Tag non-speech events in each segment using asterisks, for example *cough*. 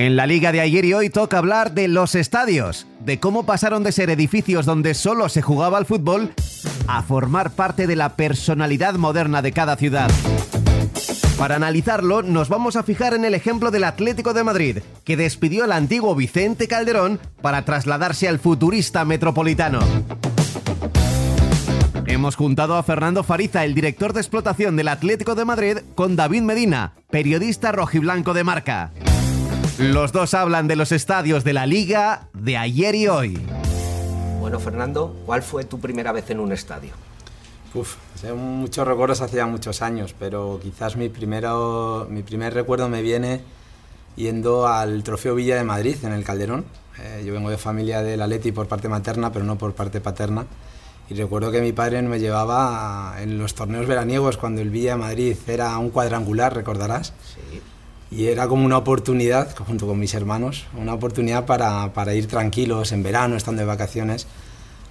En la liga de ayer y hoy toca hablar de los estadios, de cómo pasaron de ser edificios donde solo se jugaba al fútbol a formar parte de la personalidad moderna de cada ciudad. Para analizarlo, nos vamos a fijar en el ejemplo del Atlético de Madrid, que despidió al antiguo Vicente Calderón para trasladarse al futurista metropolitano. Hemos juntado a Fernando Fariza, el director de explotación del Atlético de Madrid, con David Medina, periodista rojiblanco de marca. Los dos hablan de los estadios de la liga de ayer y hoy. Bueno, Fernando, ¿cuál fue tu primera vez en un estadio? Uf, muchos recuerdos hacía muchos años, pero quizás mi, primero, mi primer recuerdo me viene yendo al Trofeo Villa de Madrid en el Calderón. Eh, yo vengo de familia del Atleti por parte materna, pero no por parte paterna. Y recuerdo que mi padre me llevaba en los torneos veraniegos cuando el Villa de Madrid era un cuadrangular, recordarás. Sí y era como una oportunidad, junto con mis hermanos, una oportunidad para, para, ir tranquilos en verano, estando de vacaciones,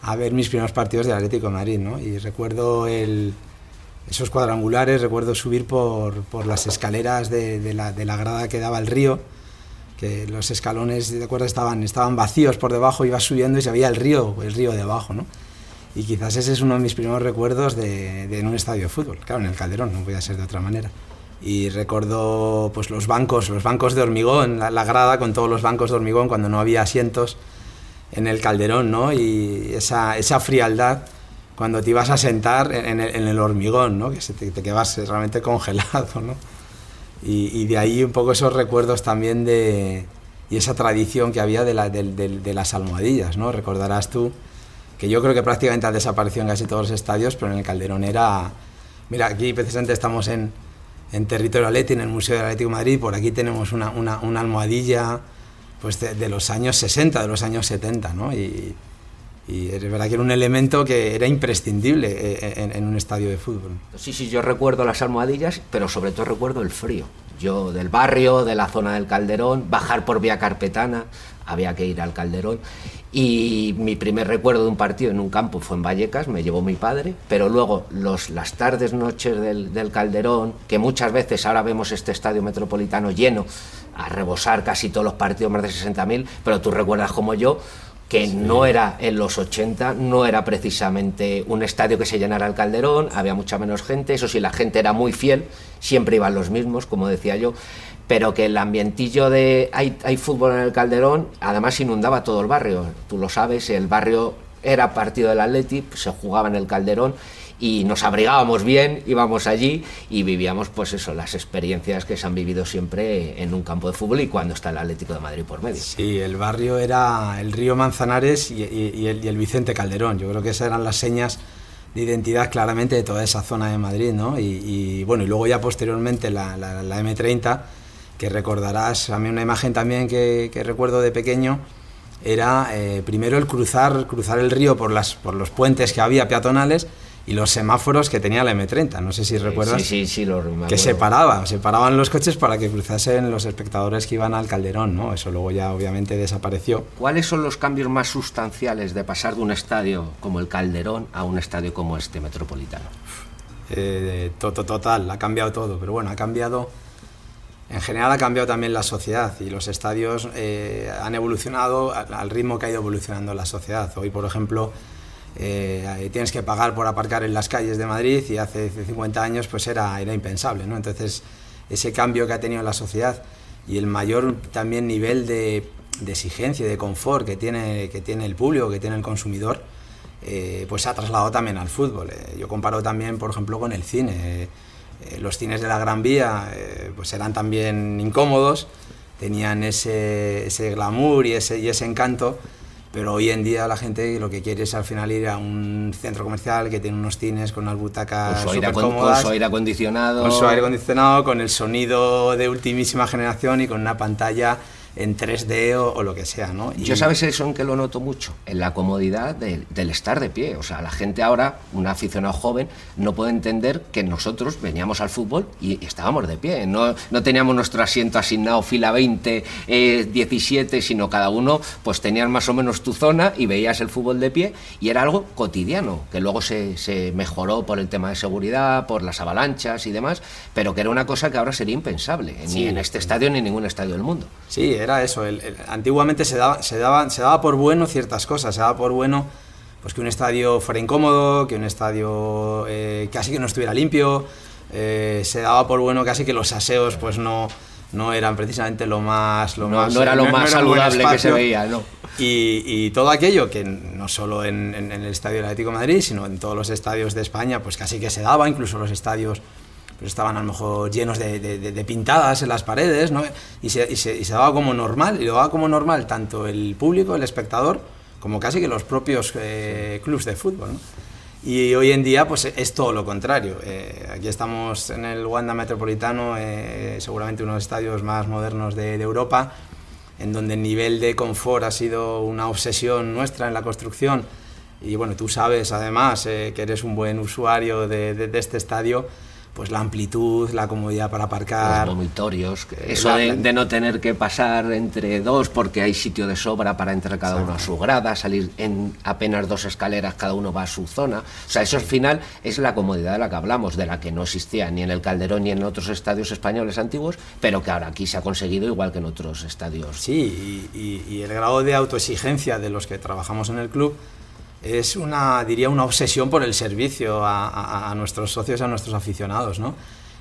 a ver mis primeros partidos del Atlético de Madrid. ¿no? Y recuerdo esos cuadrangulares, recuerdo subir por, por las escaleras de, la, de, la, grada que daba el río, que los escalones, de acuerdo, estaban, estaban vacíos por debajo, iba subiendo y se veía el río, el río de abajo. ¿no? Y quizás ese es uno de mis primeros recuerdos de, de en un estadio de fútbol, claro, en el Calderón, no podía ser de otra manera y recuerdo pues los bancos, los bancos de hormigón, la, grada con todos los bancos de hormigón cuando no había asientos en el calderón, ¿no? Y esa, esa frialdad cuando te ibas a sentar en el, en el hormigón, ¿no? Que se te, te, quedas realmente *laughs* congelado, ¿no? Y, y, de ahí un poco esos recuerdos también de... y esa tradición que había de, la, de, de, las almohadillas, ¿no? Recordarás tú que yo creo que prácticamente ha desaparecido en casi todos los estadios, pero en el Calderón era... Mira, aquí precisamente estamos en, en territorio Atleti, en el Museo del Atlético de Madrid. Por aquí tenemos una, una, almohadilla pues de, los años 60, de los años 70, ¿no? Y, es verdad que era un elemento que era imprescindible eh, en, en, un estadio de fútbol. Sí, sí, yo recuerdo las almohadillas, pero sobre todo recuerdo el frío. Yo del barrio, de la zona del Calderón, bajar por vía carpetana, había que ir al Calderón. Y mi primer recuerdo de un partido en un campo fue en Vallecas, me llevó mi padre, pero luego los, las tardes, noches del, del, Calderón, que muchas veces ahora vemos este estadio metropolitano lleno, a rebosar casi todos los partidos, más de 60.000, pero tú recuerdas como yo que sí. no era en los 80, no era precisamente un estadio que se llenara el Calderón, había mucha menos gente, eso sí, la gente era muy fiel, siempre iban los mismos, como decía yo, pero que el ambientillo de hay, hay fútbol en el Calderón, además inundaba todo el barrio, tú lo sabes, el barrio era partido del Atleti, se jugaba en el Calderón y nos abrigábamos bien, íbamos allí y vivíamos pues eso, las experiencias que se han vivido siempre en un campo de fútbol y cuando está el Atlético de Madrid por medio. Sí, el barrio era el río Manzanares y, el, Vicente Calderón, yo creo que esas eran las señas de identidad claramente de toda esa zona de Madrid, ¿no? Y, bueno, y luego ya posteriormente la, M30, que recordarás, a mí una imagen también que, que recuerdo de pequeño, era eh, primero el cruzar, cruzar el río por, las, por los puentes que había peatonales, y los semáforos que tenía la M30. No sé si recuerdas. Sí, sí, sí, lo recuerdo. Que se paraba, se paraban los coches para que cruzasen los espectadores que iban al Calderón, ¿no? Eso luego ya obviamente desapareció. ¿Cuáles son los cambios más sustanciales de pasar de un estadio como el Calderón a un estadio como este metropolitano? Eh, to -to total, ha cambiado todo, pero bueno, ha cambiado. En general ha cambiado también la sociedad y los estadios eh, han evolucionado al ritmo que ha ido evolucionando la sociedad. Hoy, por ejemplo, eh, tienes que pagar por aparcar en las calles de Madrid y hace 50 años pues era, era impensable. ¿no? Entonces, ese cambio que ha tenido la sociedad y el mayor también nivel de, de exigencia y de confort que tiene, que tiene el público, que tiene el consumidor, eh, pues se ha trasladado también al fútbol. Eh, yo comparo también, por ejemplo, con el cine. Los cines de la Gran Vía pues eran también incómodos, tenían ese, ese glamour y ese, y ese encanto, pero hoy en día la gente lo que quiere es al final ir a un centro comercial que tiene unos cines con unas butacas con su, aire, cómodas, con su aire acondicionado. Con su aire acondicionado, con el sonido de ultimísima generación y con una pantalla en 3D o, o, lo que sea, ¿no? Y... Yo sabes eso en que lo noto mucho, en la comodidad de, del estar de pie. O sea, la gente ahora, un aficionado joven, no puede entender que nosotros veníamos al fútbol y, y estábamos de pie. No, no, teníamos nuestro asiento asignado fila 20, eh, 17, sino cada uno pues tenías más o menos tu zona y veías el fútbol de pie y era algo cotidiano, que luego se, se mejoró por el tema de seguridad, por las avalanchas y demás, pero que era una cosa que ahora sería impensable, sí. ni en este estadio ni en ningún estadio del mundo. Sí, era eso. antiguamente se daba, se, daba, se daba por bueno ciertas cosas, se daba por bueno pues que un estadio fuera incómodo, que un estadio eh, casi que no estuviera limpio, eh, se daba por bueno casi que los aseos pues no, no eran precisamente lo más... Lo no, más, no era lo más saludable que se veía, ¿no? Y, y, todo aquello que no solo en, en, el Estadio del Atlético de Madrid, sino en todos los estadios de España, pues casi que se daba, incluso los estadios pues estaban a lo mejor llenos de, de, pintadas en las paredes, ¿no? Y se, y, se, y se, daba como normal, y lo daba como normal tanto el público, el espectador, como casi que los propios eh, clubes de fútbol. ¿no? Y hoy en día pues es todo lo contrario. Eh, aquí estamos en el Wanda Metropolitano, eh, seguramente uno de los estadios más modernos de, de, Europa, en donde el nivel de confort ha sido una obsesión nuestra en la construcción. Y bueno, tú sabes además que eres un buen usuario de, de, de este estadio pues la amplitud, la comodidad para aparcar. Los vomitorios, eso de, de, no tener que pasar entre dos porque hay sitio de sobra para entrar cada uno a su grada, salir en apenas dos escaleras, cada uno va a su zona. O sea, eso al final es la comodidad de la que hablamos, de la que no existía ni en el Calderón ni en otros estadios españoles antiguos, pero que ahora aquí se ha conseguido igual que en otros estadios. Sí, y, y, y el grado de autoexigencia de los que trabajamos en el club es una, diría, una obsesión por el servicio a, a, a nuestros socios, a nuestros aficionados, ¿no?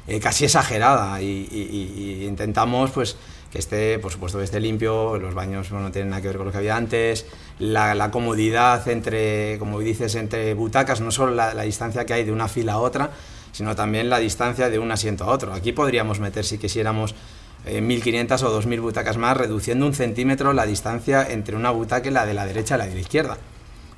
Eh, casi exagerada y, intentamos pues que esté, por supuesto, que esté limpio, los baños no tienen nada que ver con lo que había antes, la, comodidad entre, como dices, entre butacas, no solo la, distancia que hay de una fila a otra, sino también la distancia de un asiento a otro. Aquí podríamos meter, si quisiéramos, eh, 1.500 o 2.000 butacas más, reduciendo un centímetro la distancia entre una butaca y la de la derecha y la de la izquierda.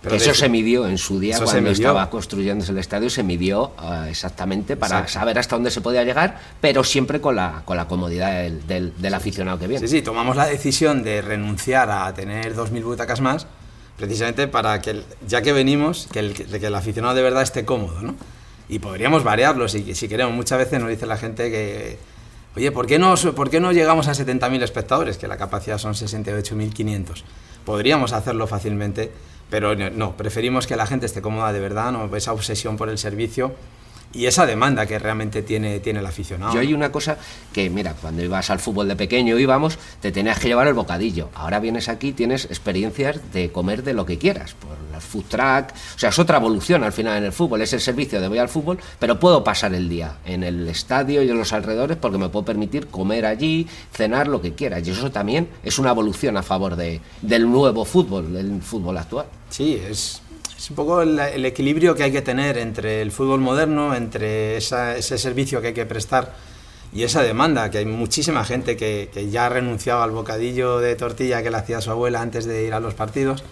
Pero eso se midió en su día cuando estaba construyéndose el estadio, se midió uh, exactamente para Exacto. saber hasta dónde se podía llegar, pero siempre con la, con la comodidad del, del, del aficionado que viene. Sí, sí, tomamos la decisión de renunciar a tener 2.000 butacas más, precisamente para que, ya que venimos, que el, que el aficionado de verdad esté cómodo, ¿no? Y podríamos variarlo si, si queremos. Muchas veces nos dice la gente que, oye, ¿por qué no, por qué no llegamos a 70.000 espectadores? Que la capacidad son 68.500. Podríamos hacerlo fácilmente pero no, preferimos que la gente esté cómoda de verdad, no esa obsesión por el servicio y esa demanda que realmente tiene, tiene el aficionado. Yo hay una cosa que, mira, cuando ibas al fútbol de pequeño íbamos, te tenías que llevar el bocadillo. Ahora vienes aquí, tienes experiencias de comer de lo que quieras, por las food track, o sea, es otra evolución al final en el fútbol, es el servicio de voy al fútbol, pero puedo pasar el día en el estadio y en los alrededores porque me puedo permitir comer allí, cenar lo que quieras. Y eso también es una evolución a favor de, del nuevo fútbol, del fútbol actual. Sí, es, es un poco el, el, equilibrio que hay que tener entre el fútbol moderno, entre esa, ese servicio que hay que prestar y esa demanda, que hay muchísima gente que, que, ya ha renunciado al bocadillo de tortilla que le hacía su abuela antes de ir a los partidos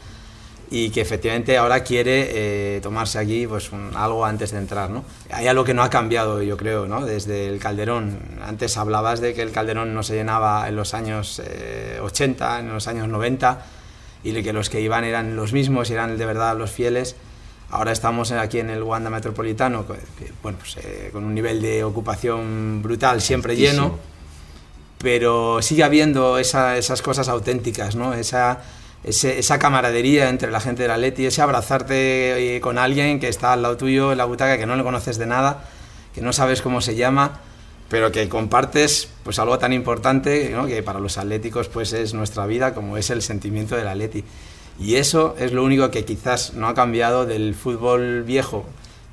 y que efectivamente ahora quiere eh, tomarse allí pues, un, algo antes de entrar. ¿no? Hay algo que no ha cambiado, yo creo, ¿no? desde el Calderón. Antes hablabas de que el Calderón no se llenaba en los años eh, 80, en los años 90 y que los que iban eran los mismos eran de verdad los fieles. Ahora estamos aquí en el Wanda Metropolitano, bueno, pues, eh, con un nivel de ocupación brutal, siempre lleno, pero sigue habiendo esa, esas cosas auténticas, ¿no? Esa, ese, esa camaradería entre la gente de la Leti, ese abrazarte eh, con alguien que está al lado tuyo en la butaca, que no le conoces de nada, que no sabes cómo se llama, pero que compartes pues algo tan importante que para los atléticos pues es nuestra vida como es el sentimiento del atleti. Y eso es lo único que quizás no ha cambiado del fútbol viejo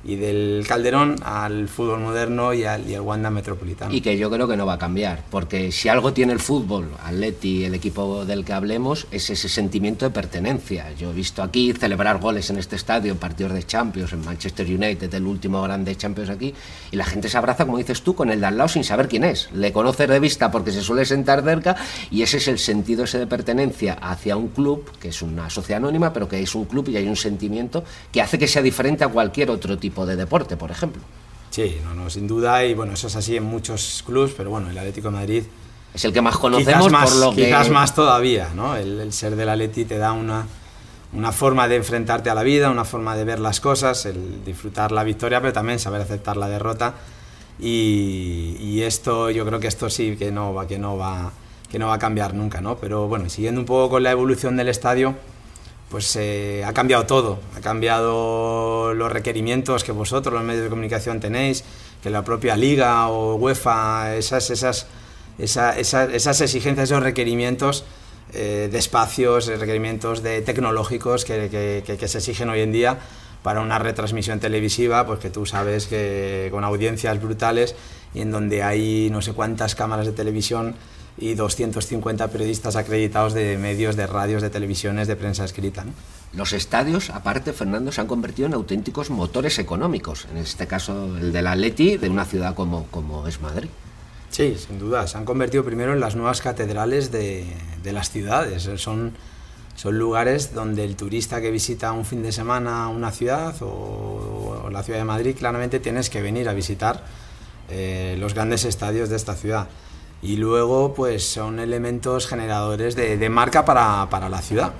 y del Calderón al fútbol moderno y al, Wanda Metropolitano. Y que yo creo que no va a cambiar, porque si algo tiene el fútbol, Atleti, el equipo del que hablemos, es ese sentimiento de pertenencia. Yo he visto aquí celebrar goles en este estadio, partidos de Champions, en Manchester United, el último grande Champions aquí, y la gente se abraza, como dices tú, con el de al lado sin saber quién es. Le conoces de vista porque se suele sentar cerca, y ese es el sentido ese de pertenencia hacia un club, que es una sociedad anónima, pero que es un club y hay un sentimiento que hace que sea diferente a cualquier otro tipo de deporte, por ejemplo. Sí, no, no, sin duda, y bueno, eso es así en muchos clubes, pero bueno, el Atlético de Madrid es el que más conocemos más, por lo quizás que quizás más todavía, ¿no? El, el, ser del Atleti te da una una forma de enfrentarte a la vida, una forma de ver las cosas, el disfrutar la victoria, pero también saber aceptar la derrota. Y, y esto, yo creo que esto sí que no va, que no va, que no va a cambiar nunca, ¿no? Pero bueno, siguiendo un poco con la evolución del estadio, pues eh, ha cambiado todo, ha cambiado los requerimientos que vosotros, los medios de comunicación, tenéis, que la propia liga o UEFA, esas, esas esas exigencias, esos requerimientos eh, de espacios, requerimientos de tecnológicos que, que, se exigen hoy en día para una retransmisión televisiva, pues que tú sabes que con audiencias brutales y en donde hay no sé cuántas cámaras de televisión y 250 periodistas acreditados de medios, de radios, de televisiones, de prensa escrita. Los estadios, aparte, Fernando, se han convertido en auténticos motores económicos, en este caso el del Atleti, de una ciudad como, como es Madrid. Sí, sin duda, se han convertido primero en las nuevas catedrales de, de las ciudades. Son son lugares donde el turista que visita un fin de semana una ciudad o, la ciudad de Madrid, claramente tienes que venir a visitar eh, los grandes estadios de esta ciudad. Y luego, pues son elementos generadores de, marca para, la ciudad.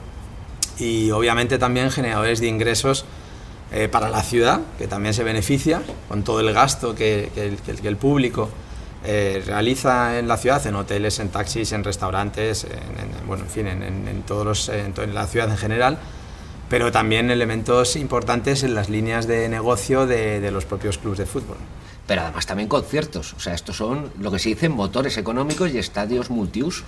Y obviamente también generadores de ingresos eh, para la ciudad, que también se beneficia con todo el gasto que, que el público eh, realiza en la ciudad, en hoteles, en taxis, en restaurantes, en, bueno, en fin, en, todos en, la ciudad en general, pero también elementos importantes en las líneas de negocio de, los propios clubes de fútbol. Pero además también conciertos, o sea, estos son lo que se dicen motores económicos y estadios multiusos.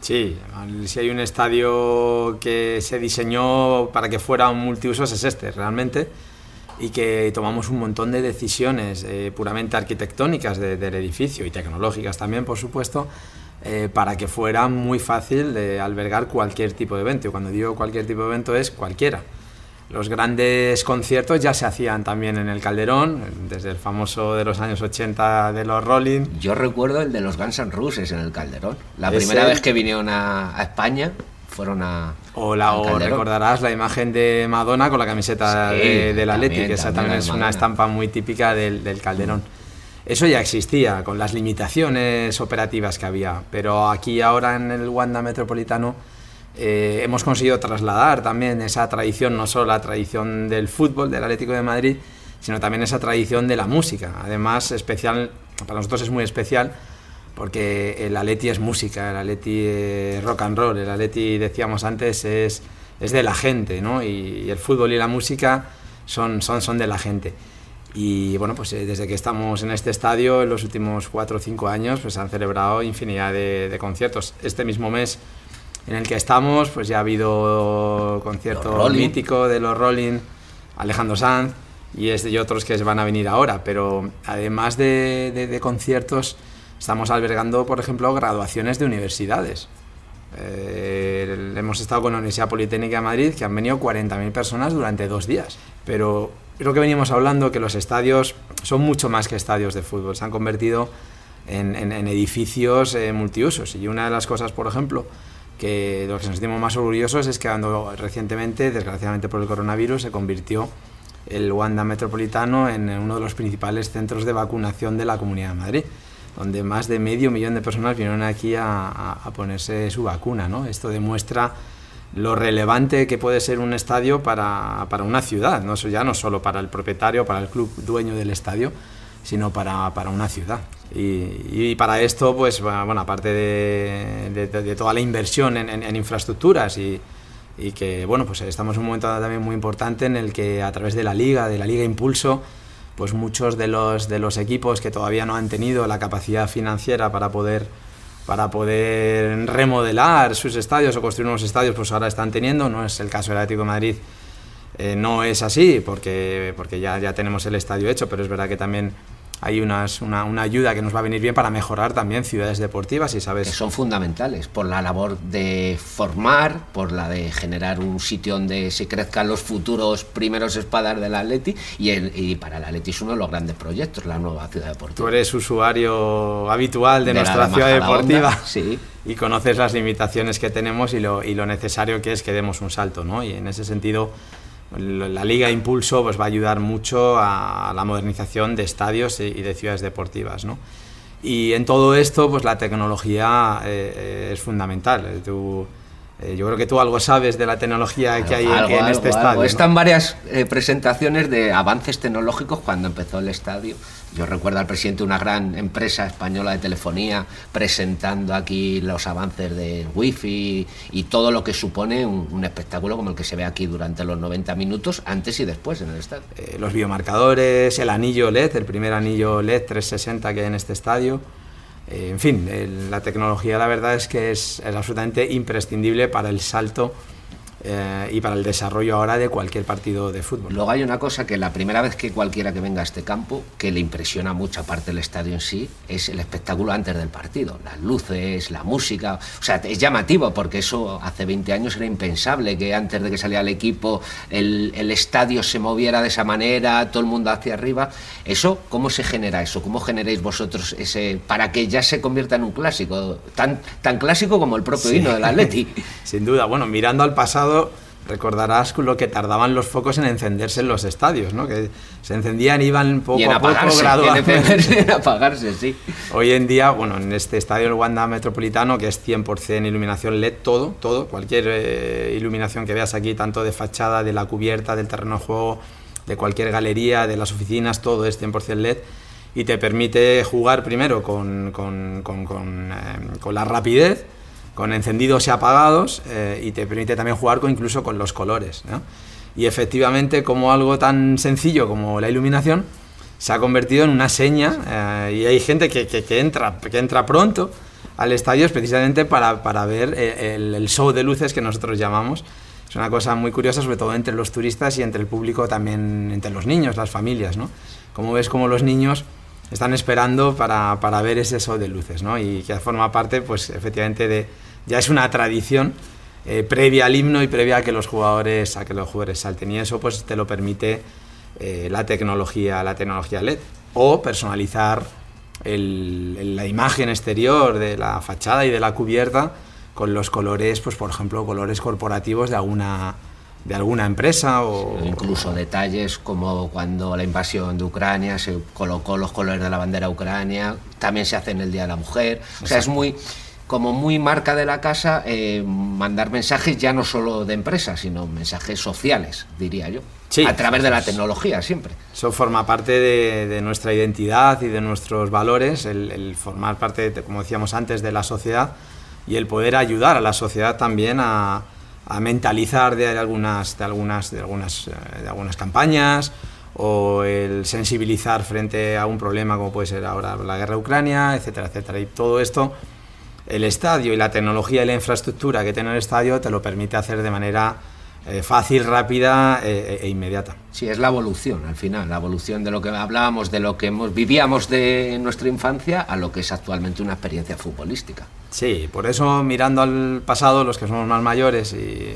Sí, si hay un estadio que se diseñó para que fuera un multiusos es este, realmente y que tomamos un montón de decisiones eh, puramente arquitectónicas del edificio y tecnológicas también, por supuesto, eh, para que fuera muy fácil de albergar cualquier tipo de evento. Y cuando digo cualquier tipo de evento es cualquiera. Los grandes conciertos ya se hacían también en el Calderón, desde el famoso de los años 80 de los Rolling. Yo recuerdo el de los Guns N' Roses en el Calderón. La primera vez que vinieron a España fueron a. O, la, o recordarás la imagen de Madonna con la camiseta de, del Atleti, que esa también, es una estampa muy típica del, del, Calderón. Eso ya existía, con las limitaciones operativas que había, pero aquí ahora en el Wanda Metropolitano eh, hemos conseguido trasladar también esa tradición, no solo la tradición del fútbol, del Atlético de Madrid, sino también esa tradición de la música. Además, especial, para nosotros es muy especial porque el Atleti es música, el Atleti es rock and roll, el Atleti, decíamos antes, es, es de la gente, ¿no? Y, el fútbol y la música son, son, son de la gente. Y bueno, pues eh, desde que estamos en este estadio, en los últimos cuatro o cinco años, pues han celebrado infinidad de, conciertos. Este mismo mes en el que estamos, pues ya ha habido concierto mítico de los Rolling, Alejandro Sanz y, este y otros que van a venir ahora. Pero además de, de, de conciertos, Estamos albergando, por ejemplo, graduaciones de universidades. Eh, hemos estado con la Universidad Politécnica de Madrid, que han venido 40.000 personas durante dos días. Pero creo que venimos hablando que los estadios son mucho más que estadios de fútbol, se han convertido en, edificios eh, multiusos. Y una de las cosas, por ejemplo, que lo que nos sentimos más orgullosos es que cuando recientemente, desgraciadamente por el coronavirus, se convirtió el Wanda Metropolitano en uno de los principales centros de vacunación de la Comunidad de Madrid donde más de medio millón de personas vinieron aquí a, ponerse su vacuna. ¿no? Esto demuestra lo relevante que puede ser un estadio para, para, una ciudad, ¿no? Eso ya no solo para el propietario, para el club dueño del estadio, sino para, para una ciudad. Y, y, para esto, pues, bueno, aparte de, de, toda la inversión en, en, infraestructuras y, y, que, bueno, pues estamos en un momento también muy importante en el que a través de la Liga, de la Liga Impulso, pues muchos de los, de los equipos que todavía no han tenido la capacidad financiera para poder, para poder remodelar sus estadios o construir nuevos estadios, pues ahora están teniendo. No es el caso del Atlético de Madrid, eh, no es así, porque, porque ya, ya tenemos el estadio hecho, pero es verdad que también hay unas, una, una, ayuda que nos va a venir bien para mejorar también ciudades deportivas y sabes que son fundamentales por la labor de formar por la de generar un sitio donde se crezcan los futuros primeros espadas del Atleti y, el, y para el Atleti es uno de los grandes proyectos la nueva ciudad deportiva tú eres usuario habitual de, nuestra ciudad deportiva sí. y conoces las limitaciones que tenemos y lo, y lo necesario que es que demos un salto ¿no? y en ese sentido la Liga Impulso pues, va a ayudar mucho a la modernización de estadios y de ciudades deportivas. ¿no? Y en todo esto, pues la tecnología eh, eh, es fundamental. Tú, eh, yo creo que tú algo sabes de la tecnología que hay en, este estadio. Están varias eh, presentaciones de avances tecnológicos cuando empezó el estadio. Yo recuerdo al presidente de una gran empresa española de telefonía presentando aquí los avances de wifi y todo lo que supone un, espectáculo como el que se ve aquí durante los 90 minutos, antes y después en el estadio. Eh, los biomarcadores, el anillo LED, el primer anillo LED 360 que hay en este estadio en fin, la tecnología la verdad es que es, es absolutamente imprescindible para el salto eh, y para el desarrollo ahora de cualquier partido de fútbol. Luego hay una cosa que la primera vez que cualquiera que venga a este campo, que le impresiona mucho aparte del estadio en sí, es el espectáculo antes del partido, las luces, la música, o sea, es llamativo porque eso hace 20 años era impensable que antes de que saliera el equipo el, el estadio se moviera de esa manera, todo el mundo hacia arriba. Eso, ¿cómo se genera eso? ¿Cómo generáis vosotros ese para que ya se convierta en un clásico, tan, tan clásico como el propio hino del Atleti? *laughs* Sin duda, bueno, mirando al pasado recordarás lo que tardaban los focos en encenderse en los estadios, ¿no? Que se encendían, iban poco a poco gradualmente. *laughs* En apagarse, sí. Hoy en día, bueno, en este estadio del Wanda Metropolitano, que es 100% iluminación LED, todo, todo, cualquier eh, iluminación que veas aquí, tanto de fachada, de la cubierta, del terreno de juego, de cualquier galería, de las oficinas, todo es 100% LED y te permite jugar primero con, con, con, eh, con la rapidez con encendidos y apagados eh, y te permite también jugar con, incluso con los colores. Y efectivamente, como algo tan sencillo como la iluminación, se ha convertido en una seña eh, y hay gente que, que, entra, que entra pronto al estadio precisamente para, para ver eh, el, show de luces que nosotros llamamos. Es una cosa muy curiosa, sobre todo entre los turistas y entre el público también, entre los niños, las familias. ¿no? Como ves, como los niños están esperando para, para ver ese show de luces, ¿no? Y que forma parte, pues, efectivamente, de, ya es una tradición eh, previa al himno y previa a que los jugadores a que los jugadores salten. Y eso pues te lo permite eh, la tecnología la tecnología LED. O personalizar la imagen exterior de la fachada y de la cubierta con los colores pues por ejemplo colores corporativos de alguna de alguna empresa o incluso detalles como cuando la invasión de Ucrania se colocó los colores de la bandera ucrania también se hace en el día de la mujer. O sea es muy como muy marca de la casa eh, mandar mensajes ya no solo de empresas, sino mensajes sociales, diría yo. a través de la tecnología siempre. Eso forma parte de, nuestra identidad y de nuestros valores, el, formar parte, como decíamos antes, de la sociedad y el poder ayudar a la sociedad también a, mentalizar de algunas, de algunas, de algunas, eh, de algunas campañas o el sensibilizar frente a un problema como puede ser ahora la guerra de Ucrania, etcétera, etcétera. Y todo esto el estadio y la tecnología y la infraestructura que tiene el estadio te lo permite hacer de manera eh, fácil, rápida eh, e, inmediata. Sí, es la evolución al final, la evolución de lo que hablábamos, de lo que hemos, vivíamos de nuestra infancia a lo que es actualmente una experiencia futbolística. Sí, por eso mirando al pasado, los que somos más mayores y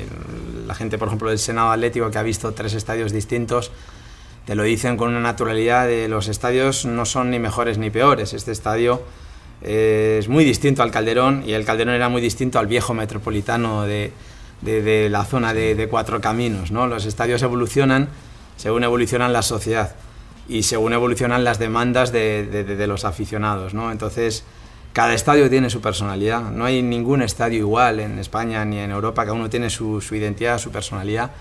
la gente, por ejemplo, del Senado Atlético que ha visto tres estadios distintos, te lo dicen con una naturalidad de los estadios no son ni mejores ni peores. Este estadio es muy distinto al Calderón y el Calderón era muy distinto al viejo metropolitano de, la zona de, Cuatro Caminos. ¿no? Los estadios evolucionan según evolucionan la sociedad y según evolucionan las demandas de, los aficionados. ¿no? Entonces, cada estadio tiene su personalidad. No hay ningún estadio igual en España ni en Europa, cada uno tiene su identidad, su personalidad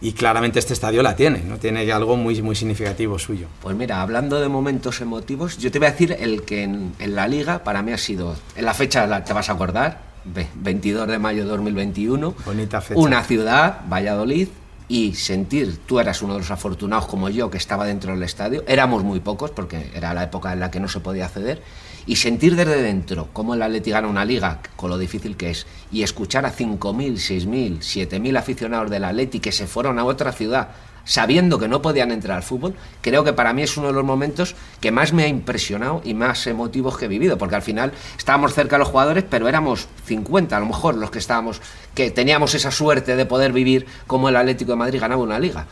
y claramente este estadio la tiene, ¿no? Tiene algo muy, muy significativo suyo. Pues mira, hablando de momentos emotivos, yo te voy a decir el que en, la liga para mí ha sido, en la fecha te vas a acordar, 22 de mayo de 2021, Bonita fecha. una ciudad, Valladolid, y sentir, tú eras uno de los afortunados como yo que estaba dentro del estadio, éramos muy pocos porque era la época en la que no se podía acceder, y sentir desde dentro cómo el Atleti gana una liga, con lo difícil que es, y escuchar a 5.000, 6.000, 7.000 aficionados del Atleti que se fueron a otra ciudad sabiendo que no podían entrar al fútbol, creo que para mí es uno de los momentos que más me ha impresionado y más emotivos que he vivido, porque al final estábamos cerca de los jugadores, pero éramos 50 a lo mejor los que estábamos, que teníamos esa suerte de poder vivir como el Atlético de Madrid ganaba una liga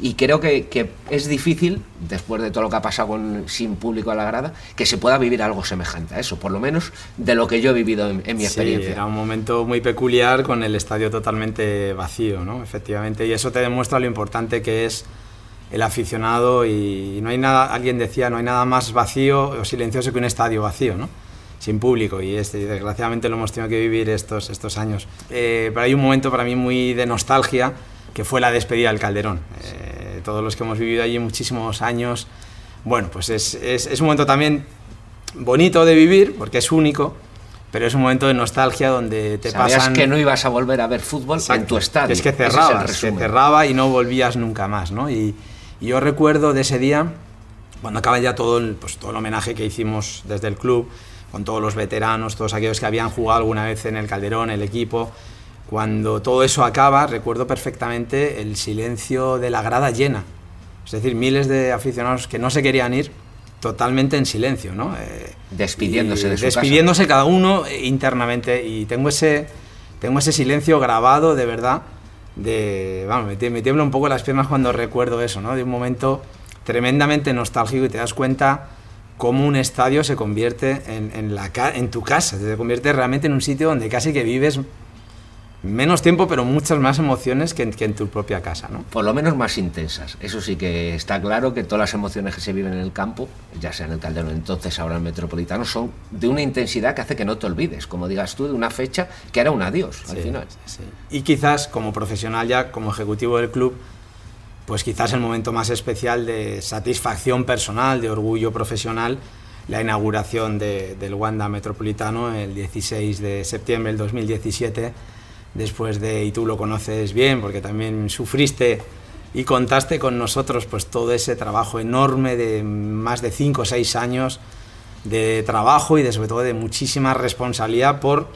y creo que, es difícil, después de todo lo que ha pasado con, sin público a la grada, que se pueda vivir algo semejante a eso, por lo menos de lo que yo he vivido en, mi experiencia. Era un momento muy peculiar con el estadio totalmente vacío, ¿no? efectivamente, y eso te demuestra lo importante que es el aficionado y no hay nada, alguien decía, no hay nada más vacío o silencioso que un estadio vacío, ¿no? sin público y este, desgraciadamente lo hemos tenido que vivir estos, estos años. Eh, pero hay un momento para mí muy de nostalgia que fue la despedida del Calderón. Eh, todos los que hemos vivido allí muchísimos años, bueno, pues es, es, un momento también bonito de vivir, porque es único, pero es un momento de nostalgia donde te Sabías pasan... que no ibas a volver a ver fútbol en tu estadio. Es que cerraba, se cerraba y no volvías nunca más, ¿no? Y, yo recuerdo de ese día, cuando acaba ya todo el, pues, todo el homenaje que hicimos desde el club, con todos los veteranos, todos aquellos que habían jugado alguna vez en el Calderón, el equipo. Cuando todo eso acaba, recuerdo perfectamente el silencio de la grada llena. Es decir, miles de aficionados que no se querían ir, totalmente en silencio, ¿no? Eh, despidiéndose de su Despidiéndose cada uno internamente. Y tengo ese, tengo ese silencio grabado, de verdad, de... Vamos, me, me tiembla un poco las piernas cuando recuerdo eso, ¿no? De un momento tremendamente nostálgico y te das cuenta cómo un estadio se convierte en, en, la, en tu casa, se convierte realmente en un sitio donde casi que vives menos tiempo, pero muchas más emociones que en, tu propia casa, ¿no? Por lo menos más intensas. Eso sí que está claro que todas las emociones que se viven en el campo, ya sea en el Calderón entonces, ahora en el Metropolitano, son de una intensidad que hace que no te olvides, como digas tú, de una fecha que era un adiós al final. Y quizás como profesional ya, como ejecutivo del club, pues quizás el momento más especial de satisfacción personal, de orgullo profesional, la inauguración del Wanda Metropolitano el 16 de septiembre del 2017, después de, y tú lo conoces bien porque también sufriste y contaste con nosotros pues todo ese trabajo enorme de más de 5 o 6 años de trabajo y de, sobre todo de muchísima responsabilidad por,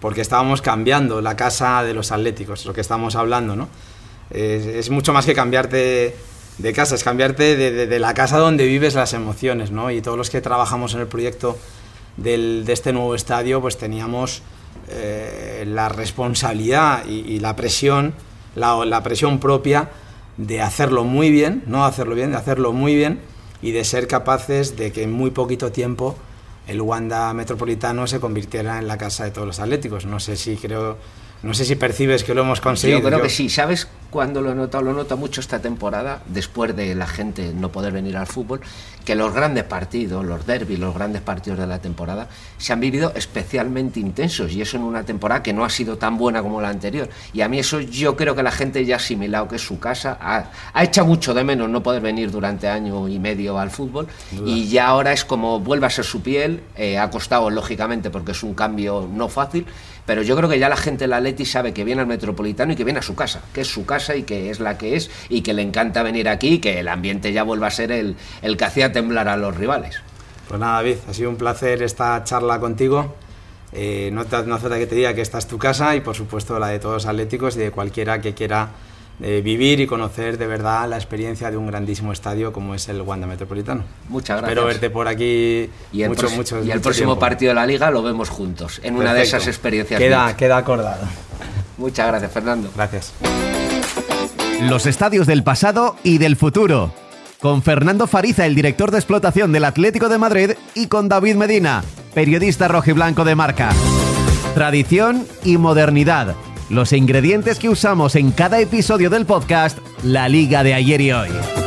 porque estábamos cambiando la casa de los atléticos, lo que estamos hablando, ¿no? Es, mucho más que cambiarte de casa, es cambiarte de, la casa donde vives las emociones, ¿no? Y todos los que trabajamos en el proyecto de este nuevo estadio, pues teníamos eh, la responsabilidad y, la presión, la, presión propia de hacerlo muy bien, no hacerlo bien, de hacerlo muy bien y de ser capaces de que en muy poquito tiempo el Wanda Metropolitano se convirtiera en la casa de todos los atléticos. No sé si creo no sé si percibes que lo hemos conseguido. Yo creo que sí. ¿Sabes cuándo lo he notado? Lo noto mucho esta temporada, después de la gente no poder venir al fútbol, que los grandes partidos, los derbis, los grandes partidos de la temporada, se han vivido especialmente intensos. Y eso en una temporada que no ha sido tan buena como la anterior. Y a mí eso yo creo que la gente ya ha asimilado que es su casa. Ha, ha echado mucho de menos no poder venir durante año y medio al fútbol. Y ya ahora es como vuelve a ser su piel. Eh, ha costado, lógicamente, porque es un cambio no fácil pero yo creo que ya la gente de la Leti sabe que viene al Metropolitano y que viene a su casa, que es su casa y que es la que es y que le encanta venir aquí y que el ambiente ya vuelva a ser el, el que hacía temblar a los rivales. Pues nada, David, ha sido un placer esta charla contigo. Eh, no, te, no hace falta que te diga que esta es tu casa y por supuesto la de todos los atléticos y de cualquiera que quiera vivir y conocer de verdad la experiencia de un grandísimo estadio como es el Wanda Metropolitano. Muchas gracias. Espero verte por aquí y el mucho, mucho, Y el próximo partido de la Liga lo vemos juntos, en una de esas experiencias. Queda, queda acordado. Muchas gracias, Fernando. Gracias. Los estadios del pasado y del futuro. Con Fernando Fariza, el director de explotación del Atlético de Madrid, y con David Medina, periodista rojiblanco de marca. Tradición y modernidad los ingredientes que usamos en cada episodio del podcast La Liga de ayer y hoy.